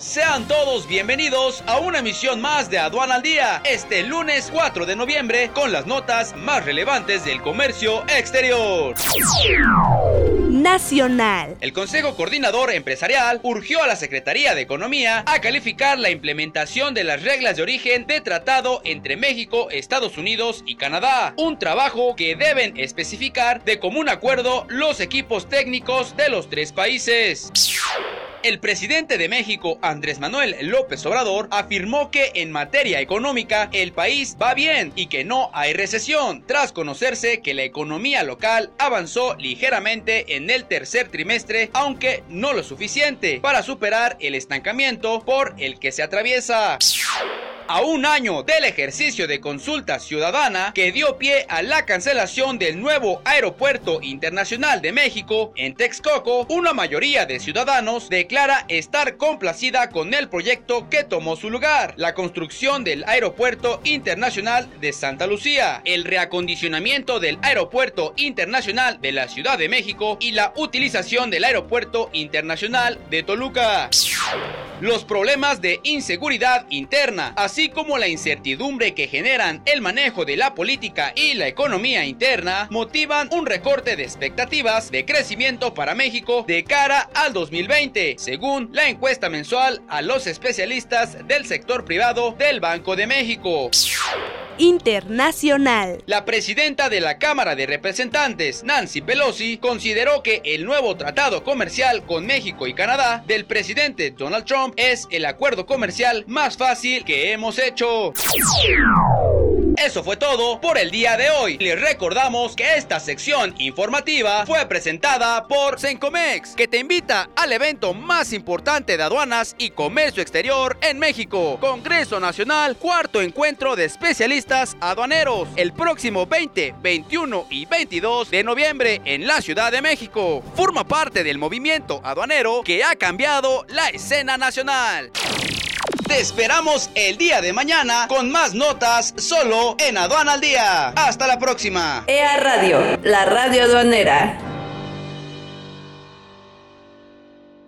Sean todos bienvenidos a una emisión más de Aduana al Día, este lunes 4 de noviembre, con las notas más relevantes del comercio exterior. Nacional. El Consejo Coordinador Empresarial urgió a la Secretaría de Economía a calificar la implementación de las reglas de origen de tratado entre México, Estados Unidos y Canadá, un trabajo que deben especificar de común acuerdo los equipos técnicos de los tres países. El presidente de México, Andrés Manuel López Obrador, afirmó que en materia económica el país va bien y que no hay recesión, tras conocerse que la economía local avanzó ligeramente en el tercer trimestre, aunque no lo suficiente para superar el estancamiento por el que se atraviesa a un año del ejercicio de consulta ciudadana que dio pie a la cancelación del nuevo Aeropuerto Internacional de México en Texcoco, una mayoría de ciudadanos declara estar complacida con el proyecto que tomó su lugar, la construcción del Aeropuerto Internacional de Santa Lucía, el reacondicionamiento del Aeropuerto Internacional de la Ciudad de México y la utilización del Aeropuerto Internacional de Toluca los problemas de inseguridad interna, así como la incertidumbre que generan el manejo de la política y la economía interna, motivan un recorte de expectativas de crecimiento para México de cara al 2020, según la encuesta mensual a los especialistas del sector privado del Banco de México internacional. La presidenta de la Cámara de Representantes, Nancy Pelosi, consideró que el nuevo tratado comercial con México y Canadá del presidente Donald Trump es el acuerdo comercial más fácil que hemos hecho. Eso fue todo por el día de hoy. Les recordamos que esta sección informativa fue presentada por Sencomex, que te invita al evento más importante de aduanas y comercio exterior en México, Congreso Nacional, cuarto encuentro de especialistas aduaneros, el próximo 20, 21 y 22 de noviembre en la Ciudad de México. Forma parte del movimiento aduanero que ha cambiado la escena nacional. Te esperamos el día de mañana con más notas solo en Aduana al Día. Hasta la próxima. EA Radio, la radio aduanera.